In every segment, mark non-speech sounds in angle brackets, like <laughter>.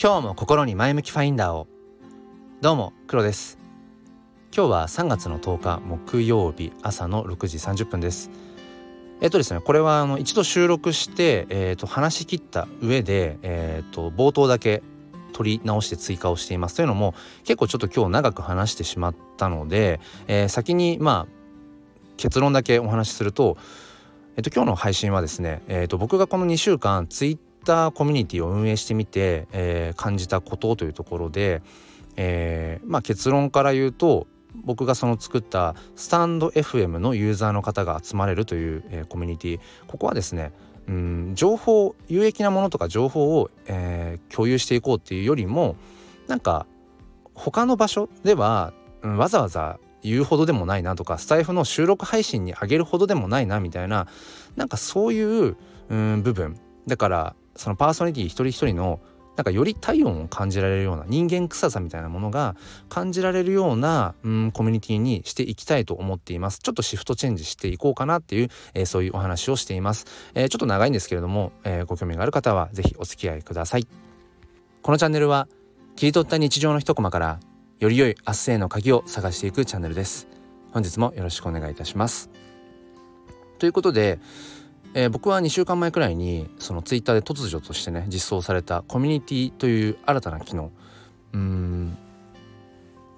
今日も心に前向きファインダーを。どうも黒です。今日は3月の10日木曜日朝の6時30分です。えっとですねこれはあの一度収録して、えー、と話し切った上で、えー、と冒頭だけ取り直して追加をしています。というのも結構ちょっと今日長く話してしまったので、えー、先にまあ結論だけお話しすると、えっと、今日の配信はですね、えっと、僕がこの2週間ツイッターコミュニティを運営してみて、えー、感じたことというところで、えー、まあ、結論から言うと僕がその作ったスタンド FM のユーザーの方が集まれるという、えー、コミュニティ。ここはですねうん情報有益なものとか情報を、えー、共有していこうっていうよりもなんか他の場所では、うん、わざわざ言うほどでもないなとかスタイフの収録配信に上げるほどでもないなみたいななんかそういう、うん、部分。だからそのパーソナリティ一人一人のなんかより体温を感じられるような人間臭さみたいなものが感じられるような、うん、コミュニティにしていきたいと思っています。ちょっとシフトチェンジしていこうかなっていう、えー、そういうお話をしています、えー、ちょっと長いんですけれども、えー、ご興味がある方は是非お付き合いください。このチャンネルは切り取った日常の一コマからより良い明日への鍵を探していくチャンネルです。本日もよろしくお願いいたします。ということでえー、僕は2週間前くらいにそのツイッターで突如としてね実装されたコミュニティという新たな機能。うん。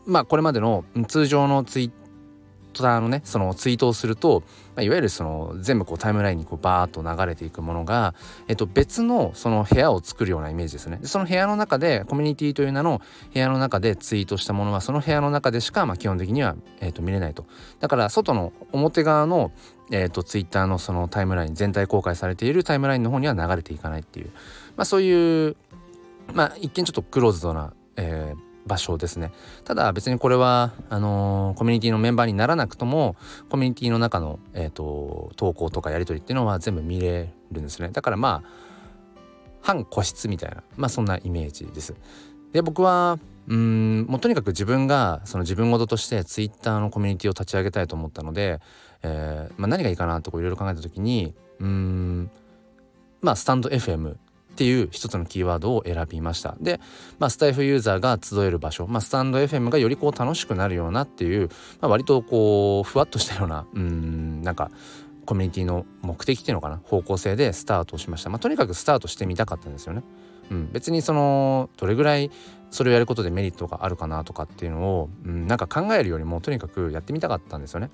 まあこれまでの通常のツイッターのねそのツイートをすると、まあ、いわゆるその全部こうタイムラインにこうバーッと流れていくものが、えっと、別のその部屋を作るようなイメージですね。でその部屋の中でコミュニティという名の部屋の中でツイートしたものはその部屋の中でしか、まあ、基本的には、えっと、見れないと。だから外の表側のえーと、ツイッターのそのタイムライン全体公開されているタイムラインの方には流れていかないっていう、まあ、そういう、まあ、一見ちょっとクローズドな、えー、場所ですね。ただ別にこれはあのー、コミュニティのメンバーにならなくともコミュニティの中の、えーと、投稿とかやり取りっていうのは全部見れるんですね。だからまあ半個室みたいなまあそんなイメージです。で僕はうんもうとにかく自分がその自分事としてツイッターのコミュニティを立ち上げたいと思ったので、えーまあ、何がいいかなといろいろ考えた時にうんまあスタンド FM っていう一つのキーワードを選びましたで、まあ、スタイフユーザーが集える場所、まあ、スタンド FM がよりこう楽しくなるようなっていう、まあ、割とこうふわっとしたようなうんなんかコミュニティの目的っていうのかな方向性でスタートしました、まあ、とにかくスタートしてみたかったんですよね。うん、別にそのどれぐらいそれをやることでメリットがあるかなとかっていうのを、うん、なんか考えるよりもとにかくやってみたかったんですよね。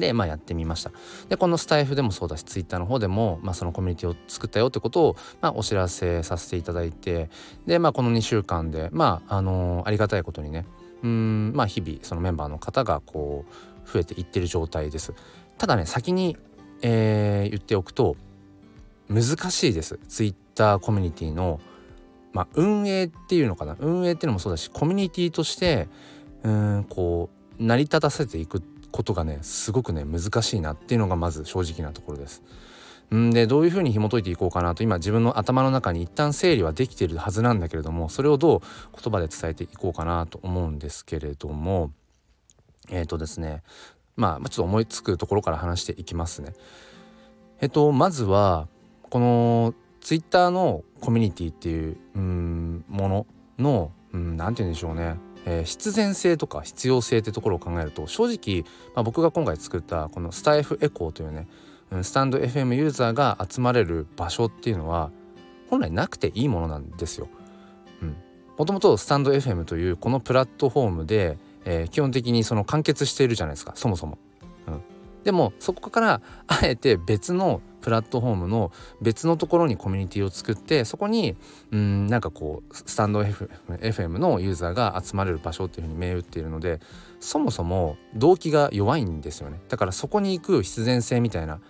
でまあやってみました。でこのスタイフでもそうだしツイッターの方でも、まあ、そのコミュニティを作ったよってことを、まあ、お知らせさせていただいてでまあこの2週間でまああのー、ありがたいことにねうんまあ日々そのメンバーの方がこう増えていってる状態です。ただね先に、えー、言っておくと難しいです。ツイッターコミュニティのまあ運営っていうのかな。運営っていうのもそうだしコミュニティとしてうんこう成り立たせていくってことがねすごくね難しいなっていうのがまず正直なところです。んでどういうふうに紐解いていこうかなと今自分の頭の中に一旦整理はできているはずなんだけれどもそれをどう言葉で伝えていこうかなと思うんですけれどもえっ、ー、とですねまあちょっと思いつくところから話していきますね。えっ、とまずはこのツイッターのコミュニティっていううんものの何て言うんでしょうねえー、必然性とか必要性ってところを考えると正直、まあ、僕が今回作ったこのスタイフエコーというねスタンド FM ユーザーが集まれる場所っていうのは本来なくていいものなんですよ。もともとスタンド FM というこのプラットフォームで、えー、基本的にその完結しているじゃないですかそもそも。うん、でもそこからあえて別のプラットフォームの別のところにコミュニティを作ってそこにうんなんかこうスタンド、F、FM のユーザーが集まれる場所っていうふうに銘打っているのでそもそも動機が弱いんですよねだからそこに行く必然性みたいな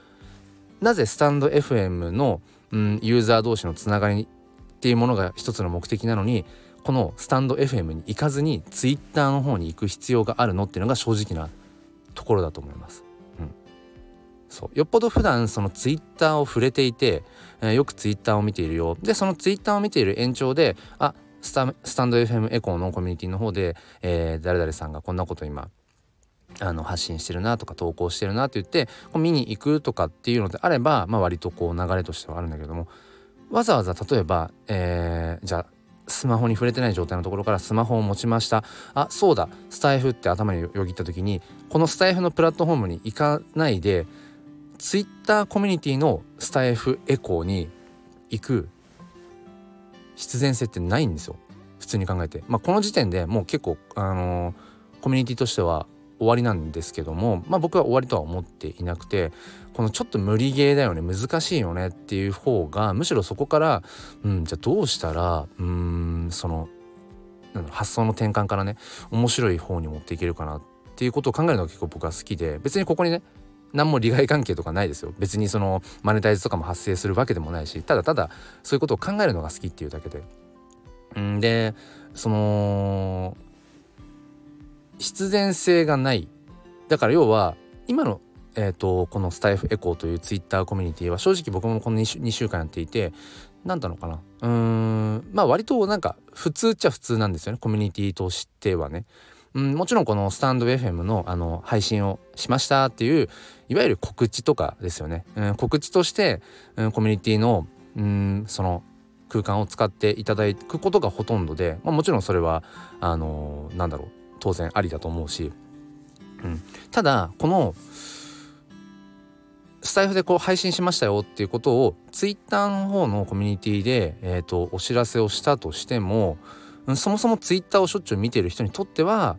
なぜスタンド FM の、うん、ユーザー同士のつながりっていうものが一つの目的なのにこのスタンド FM に行かずに Twitter の方に行く必要があるのっていうのが正直なところだと思います。そう。よっぽど普段そのツイッターを触れていて、えー、よくツイッターを見ているよ。でそのツイッターを見ている延長であスタスタンド FM エコーのコミュニティの方で、えー、誰々さんがこんなこと今あの発信してるなとか投稿してるなって言ってこう見に行くとかっていうのであれば、まあ、割とこう流れとしてはあるんだけどもわざわざ例えば、えー、じゃあスマホに触れてない状態のところからスマホを持ちました。あそうだ。スタイフって頭によぎった時にこのスタイフのプラットフォームに行かないでツイッターコミュニティのスタイフエコーに行く必然性ってないんですよ。普通に考えて、まあ、この時点でもう結構、あのー、コミュニティとしては終わりなんですけども、まあ、僕は終わりとは思っていなくてこのちょっと無理ゲーだよね難しいよねっていう方がむしろそこから、うん、じゃあどうしたらうんその発想の転換からね面白い方に持っていけるかなっていうことを考えるのが結構僕は好きで別にここにね何も利害関係とかないですよ別にそのマネタイズとかも発生するわけでもないしただただそういうことを考えるのが好きっていうだけで。んでその必然性がないだから要は今のえーと、このスタイフエコーというツイッターコミュニティは正直僕もこの 2, 週 ,2 週間やっていて何だろうかなうーんまあ割となんか普通っちゃ普通なんですよねコミュニティとしてはね。うん、もちろんこのスタンド FM のあの配信をしましたっていういわゆる告知とかですよね、うん、告知として、うん、コミュニティのうんその空間を使っていただくことがほとんどで、まあ、もちろんそれはあのー、なんだろう当然ありだと思うし、うん、ただこのスタイフでこう配信しましたよっていうことをツイッターの方のコミュニティで、えーと、お知らせをしたとしても、そもそもツイッターをしょっちゅう見てる人にとっては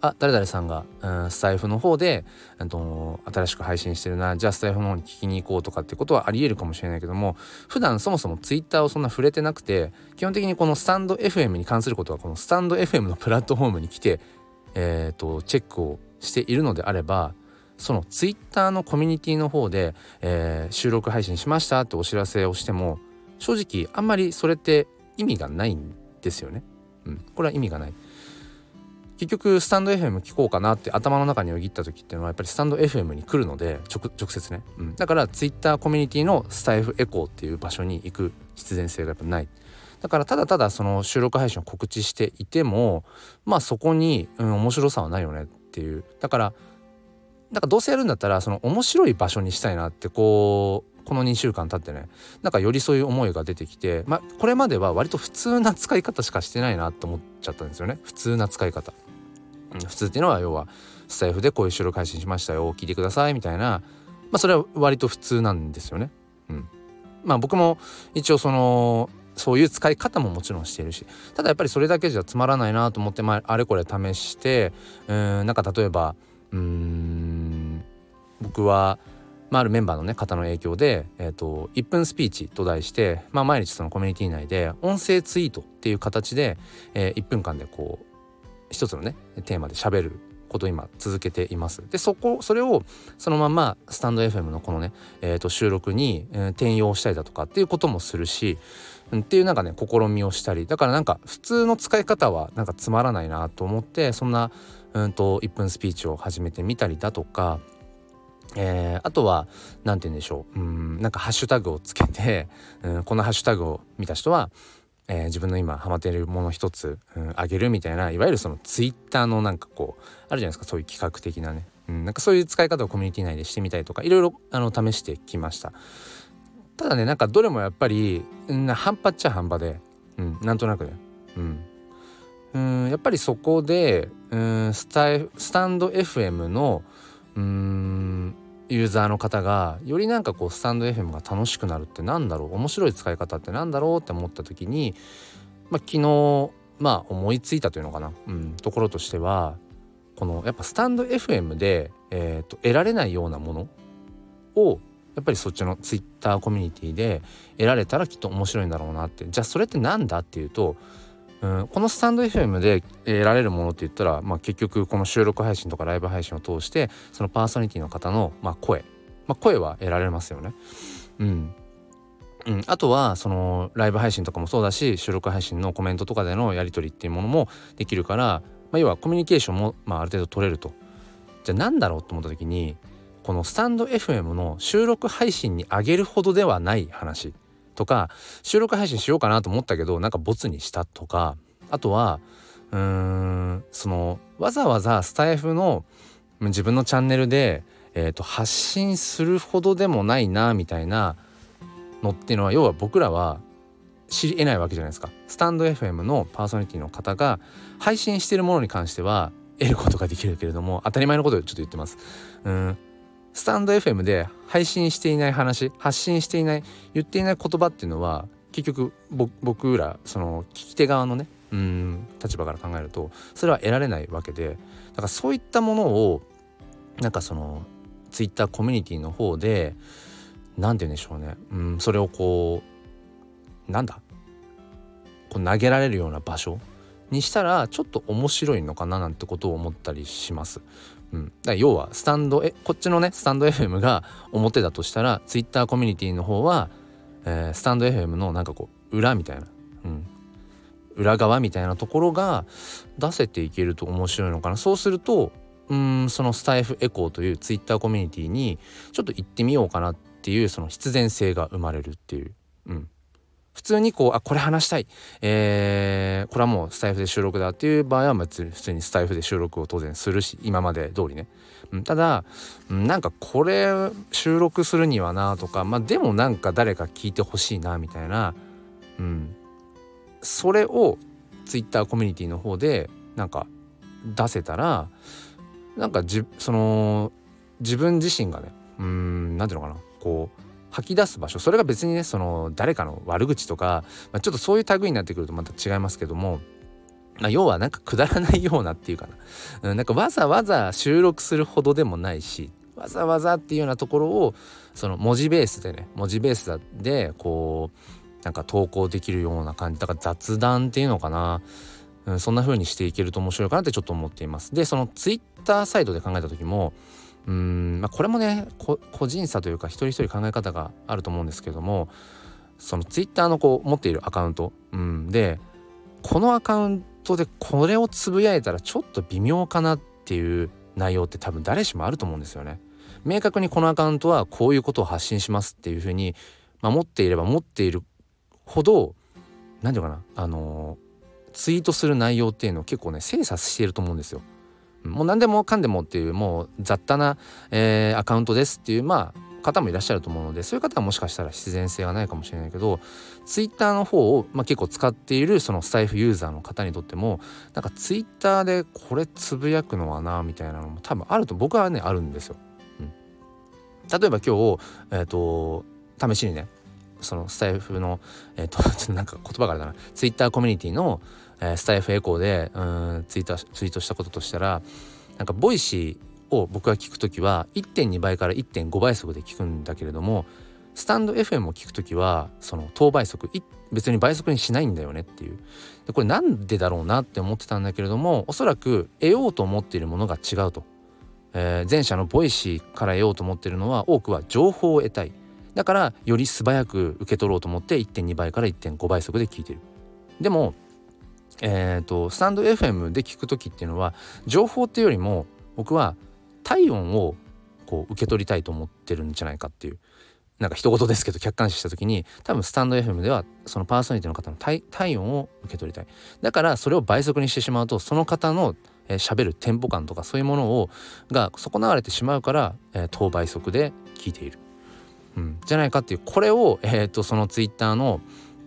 あ誰々さんが、うん、スタイフの方で、えーと、新しく配信してるなじゃあスタイフの方に聞きに行こうとかってことはありえるかもしれないけども普段そもそもツイッターをそんな触れてなくて基本的にこのスタンド FM に関することはこのスタンド FM のプラットフォームに来て、えーとチェックをしているのであればそのツイッターのコミュニティの方で、えー、収録配信しましたってお知らせをしても正直あんまりそれって意味がないんですよね。うん、これは意味がない。結局スタンド FM 聞こうかなって頭の中によぎった時っていうのはやっぱりスタンド FM に来るので直接ね、うん、だからツイッターコミュニティのスタイフエコーっていう場所に行く必然性がやっぱない。だからただただその収録配信を告知していてもまあそこに、うん、面白さはないよねっていう。だからなんかどうせやるんだったらその面白い場所にしたいなってこうこの2週間経ってね。なんかよりそういう思いが出てきてまあこれまでは割と普通な使い方しかしてないなって思っちゃったんですよね。普通な使い方、普通っていうのは要はスタイフでこういう収録配信しましたよ聞いてくださいみたいなまあそれは割と普通なんですよね。うん。まあ僕も一応そのそういう使い方ももちろんしているしただやっぱりそれだけじゃつまらないなと思って、まあ、あれこれ試してうんなんか例えばうん僕は、まあ、あるメンバーの、ね、方の影響で、えーと「1分スピーチ」と題して、まあ、毎日そのコミュニティ内で音声ツイートっていう形で、えー、1分間でこう一つのねテーマで喋ることを今続けています。でそこそれをそのままスタンド FM のこのね、えー、と収録に、転用したりだとかっていうこともするし、っていうなんかね試みをしたりだからなんか普通の使い方はなんかつまらないなと思ってそんなうんと1分スピーチを始めてみたりだとか、えー、あとは何て言うんでしょううんなんかハッシュタグをつけて、うん、このハッシュタグを見た人は、えー、自分の今ハマっているもの一つ、うん、あげるみたいないわゆるそのツイッターのなんかこうあるじゃないですかそういう企画的なね、うん、なんかそういう使い方をコミュニティ内でしてみたりとかいろいろあの試してきました。ただねなんかどれもやっぱり、うん、半端っちゃ半端で、うん、なんとなくね、うん、うんやっぱりそこでうんスタスタンド FM のうんユーザーの方がよりなんかこうスタンド FM が楽しくなるってなんだろう面白い使い方ってなんだろうって思った時に、まあ、昨日まあ思いついたというのかな、うん、ところとしてはこのやっぱスタンド FM で、えーと、得られないようなものをやっぱりそっちのツイッターコミュニティで得られたらきっと面白いんだろうなって。じゃあそれって何だっていうとうん、このスタンド FM で得られるものって言ったら、まあ、結局この収録配信とかライブ配信を通してそのパーソナリティの方の、まあ、声、まあ、声は得られますよね。うん。うん、あとはそのライブ配信とかもそうだし収録配信のコメントとかでのやり取りっていうものもできるから、まあ、要はコミュニケーションも、まあ、ある程度取れると。じゃあ何だろうと思った時にこのスタンド FM の収録配信に上げるほどではない話。とか収録配信しようかなと思ったけどなんかボツにしたとかあとはうーんそのわざわざスタイフの自分のチャンネルで、えーと、発信するほどでもないなみたいなのっていうのは要は僕らは知り得ないわけじゃないですか。スタンド FM のパーソナリティの方が配信してるものに関しては得ることができるけれども当たり前のことをちょっと言ってます。うんスタンド FM で配信していない話発信していない言っていない言葉っていうのは結局僕らその聞き手側のねうん立場から考えるとそれは得られないわけで。だからそういったものをなんかそのツイッターコミュニティの方で何て言うんでしょうね、うん、それをこうなんだ？こう投げられるような場所にしたらちょっと面白いのかななんてことを思ったりします。うん、だ要はスタンドえこっちのねスタンド FM が表だとしたら Twitter コミュニティの方は、えー、スタンド FM のなんかこう裏みたいな、うん、裏側みたいなところが出せていけると面白いのかな。そうするとうんそのスタイフエコーという Twitter コミュニティにちょっと行ってみようかなっていうその必然性が生まれるっていう、うん、普通にこうあこれ話したい、えー、これはもうスタイフで収録だっていう場合は普通にスタイフで収録を当然するし今まで通りね、うん、ただ、なんかこれ収録するにはなとかまあでもなんか誰か聞いてほしいなみたいな、うん、それを Twitter コミュニティの方でなんか出せたらなんかじその自分自身がねうん何ていうのかなこう吐き出す場所。それが別にねその誰かの悪口とか、まあ、ちょっとそういう類になってくるとまた違いますけども、まあ、要はなんかくだらないようなっていうかな、うん、なんかわざわざ収録するほどでもないしわざわざっていうようなところをその文字ベースでね文字ベースでこうなんか投稿できるような感じだから雑談っていうのかな、うん、そんな風にしていけると面白いかなってちょっと思っています。でそのツイッターサイドで考えた時もうん、まあ、これもね個人差というか一人一人考え方があると思うんですけどもそのツイッターのこう持っているアカウント、うん、でこのアカウントでこれをつぶやいたらちょっと微妙かなっていう内容って多分誰しもあると思うんですよね。明確にこのアカウントはこういうことを発信しますっていうふうに、まあ、持っていれば持っているほど何て言うかなあの、ツイートする内容っていうのを結構ね精査していると思うんですよ。もう何でもかんでもっていうもう雑多な、えー、アカウントですっていうまあ方もいらっしゃると思うのでそういう方はもしかしたら必然性はないかもしれないけどツイッターの方を、まあ、結構使っているそのスタイフユーザーの方にとってもなんかツイッターでこれつぶやくのはなみたいなのも多分あると僕はねあるんですよ。うん、例えば今日、えーと、試しにねそのスタイフのえっ、ー、と <laughs> なんか言葉からだなツイッターコミュニティのスタイフエコーでうんツイートツイートしたこととしたらなんかボイシーを僕が聞く時は1.2倍から1.5倍速で聞くんだけれどもスタンド FM を聞く時はその等倍速別に倍速にしないんだよねっていう。でこれなんでだろうなって思ってたんだけれどもおそらく得ようと思っているものが違うと、えー、前者のボイシーから得ようと思っているのは多くは情報を得たい。だからより素早く受け取ろうと思って1.2倍から1.5倍速で聞いてる。でもえーと、スタンド FM で聞く時っていうのは情報っていうよりも僕は体温をこう受け取りたいと思ってるんじゃないかっていうなんか一言ですけど客観視した時に多分スタンド FM ではそのパーソナリティの方の体温を受け取りたい。だからそれを倍速にしてしまうとその方の喋、えー、るテンポ感とかそういうものをが損なわれてしまうから、えー、等倍速で聞いている、うん、じゃないかっていう。これを、えー、とそのツイッターの、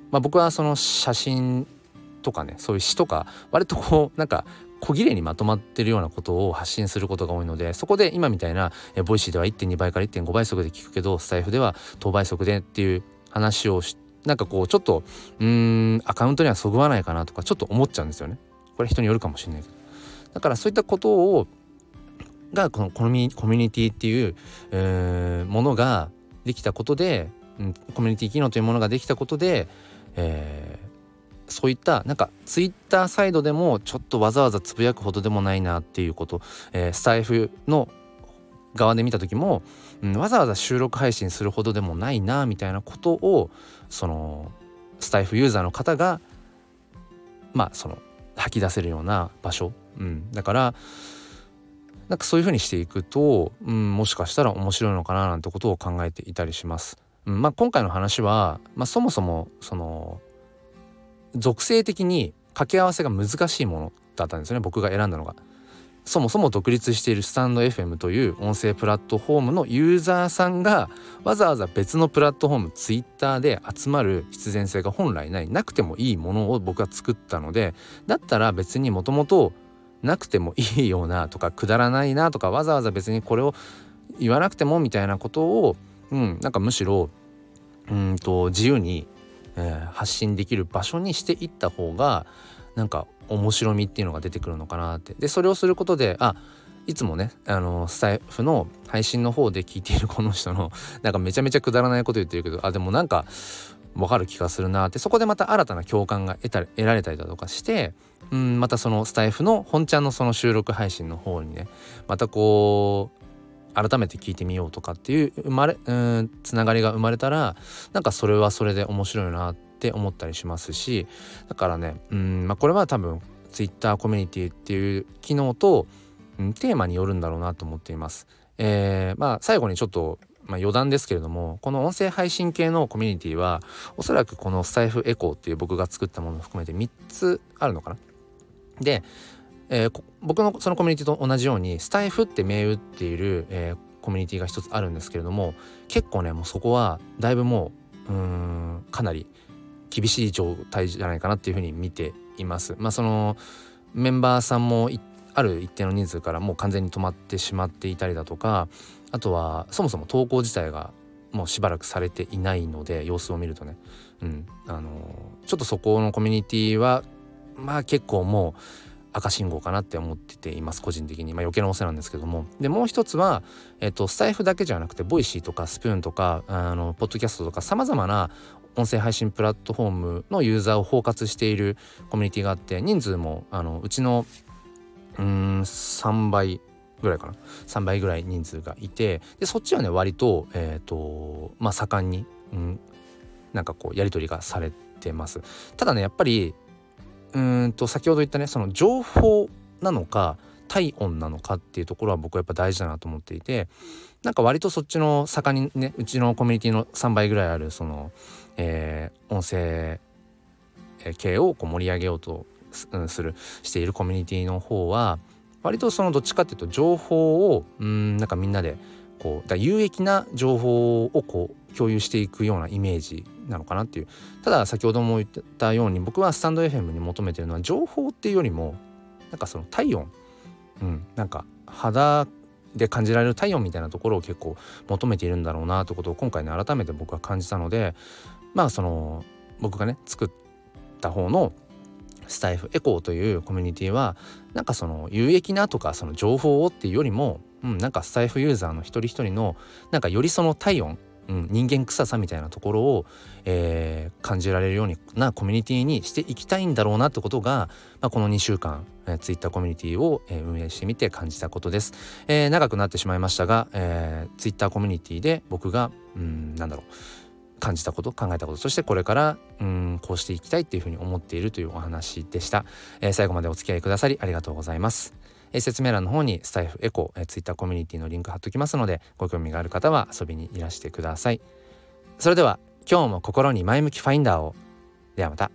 まあ、僕はその写真とかねそういう詩とか割とこうなんか小切れにまとまってるようなことを発信することが多いのでそこで今みたいなえボイシーでは1.2倍から1.5倍速で聞くけどスタエフでは等倍速でっていう話をしなんかこうちょっとうーんアカウントにはそぐわないかなとかちょっと思っちゃうんですよね。これ人によるかもしれないけど。だからそういったことをがこのコミュニティっていう、えー、ものができたことで、うん、コミュニティ機能というものができたことで、えー、そういったなんかツイッターサイドでもちょっとわざわざつぶやくほどでもないなっていうこと、えー、スタイフの側で見た時も、うん、わざわざ収録配信するほどでもないなみたいなことをそのスタイフユーザーの方がまあその吐き出せるような場所、うん、だからなんかそういうふうにしていくと、うん、もしかしたら面白いのかななんてことを考えていたりします。うん。まあ、今回の話は、まあ、そもそもその属性的に掛け合わせが難しいものだったんですね僕が選んだのが。そもそも独立しているスタンド FM という音声プラットフォームのユーザーさんがわざわざ別のプラットフォーム Twitter で集まる必然性が本来ないなくてもいいものを僕は作ったのでだったら別にもともとなくてもいいようなとかくだらないなとかわざわざ別にこれを言わなくてもみたいなことを、うん、なんかむしろうんと自由に、えー、発信できる場所にしていった方がなんか面白みっていうのが出てくるのかなって。でそれをすることであいつもねあのスタイフの配信の方で聞いているこの人の <laughs> なんかめちゃめちゃくだらないこと言ってるけどあでもなんか分かる気がするなって。そこでまた新たな共感が得た得られたりだとかしてうんまたそのスタイフの本ちゃんのその収録配信の方にねまたこう改めて聞いてみようとかっていう生まれうんつながりが生まれたらなんかそれはそれで面白いなって思ったりしますしだからねうん、まあ、これは多分 Twitter コミュニティっていう機能と、うん、テーマによるんだろうなと思っています。えー、まあ最後にちょっとまあ、余談ですけれどもこの音声配信系のコミュニティはおそらくこのスタイフエコーっていう僕が作ったものを含めて3つあるのかな？でえー、僕のそのコミュニティと同じようにスタイフって銘打っている、えー、コミュニティが一つあるんですけれども結構ねもうそこはだいぶもううんかなり厳しい状態じゃないかなっていうふうに見ています。まあそのメンバーさんもある一定の人数からもう完全に止まってしまっていたりだとかあとはそもそも投稿自体がもうしばらくされていないので様子を見るとね、うん、あのちょっとそこのコミュニティはまあ結構もう赤信号かなって思ってています個人的に、まあ、余計なお世話なんですけども。でもう一つは、えっと、スタエフだけじゃなくてボイシーとかスプーンとかあのポッドキャストとかさまざまな音声配信プラットフォームのユーザーを包括しているコミュニティがあって人数もあのうちのうん3倍ぐらいかな。3倍ぐらい人数がいてでそっちはね割とえっ、ー、とまあ盛んに、うん、なんかこうやり取りがされてます。ただねやっぱりうんと先ほど言ったねその情報なのか体温なのかっていうところは僕はやっぱ大事だなと思っていてなんか割とそっちの盛んにねうちのコミュニティの3倍ぐらいあるその、えー、音声系をこう盛り上げようとするしているコミュニティの方は割とそのどっちかっていうと情報をうんなんかみんなでこうだ有益な情報をこう共有していくようなイメージなのかなっていう。ただ先ほども言ったように僕はスタンド FM に求めてるのは情報っていうよりもなんかその体温。うんなんか肌で感じられる体温みたいなところを結構求めているんだろうなということを今回ね改めて僕は感じたのでまあその僕がね作った方のスタイフエコーというコミュニティはなんかその有益なとかその情報をっていうよりも、うん、なんかスタイフユーザーの一人一人のなんかよりその体温、うん、人間臭さみたいなところを、えー、感じられるようなコミュニティにしていきたいんだろうなってことが、まあ、この2週間、えー、ツイッターコミュニティを、えー、運営してみて感じたことです、えー、長くなってしまいましたが、えー、ツイッターコミュニティで僕がうんなんだろう感じたこと考えたことそしてこれからうんこうしていきたいっていうふうに思っているというお話でした、えー、最後までお付き合いくださりありがとうございます、え説明欄の方にスタイフエコ、え Twitter コミュニティのリンク貼っときますのでご興味がある方は遊びにいらしてください。それでは今日も心に前向きファインダーを。ではまた。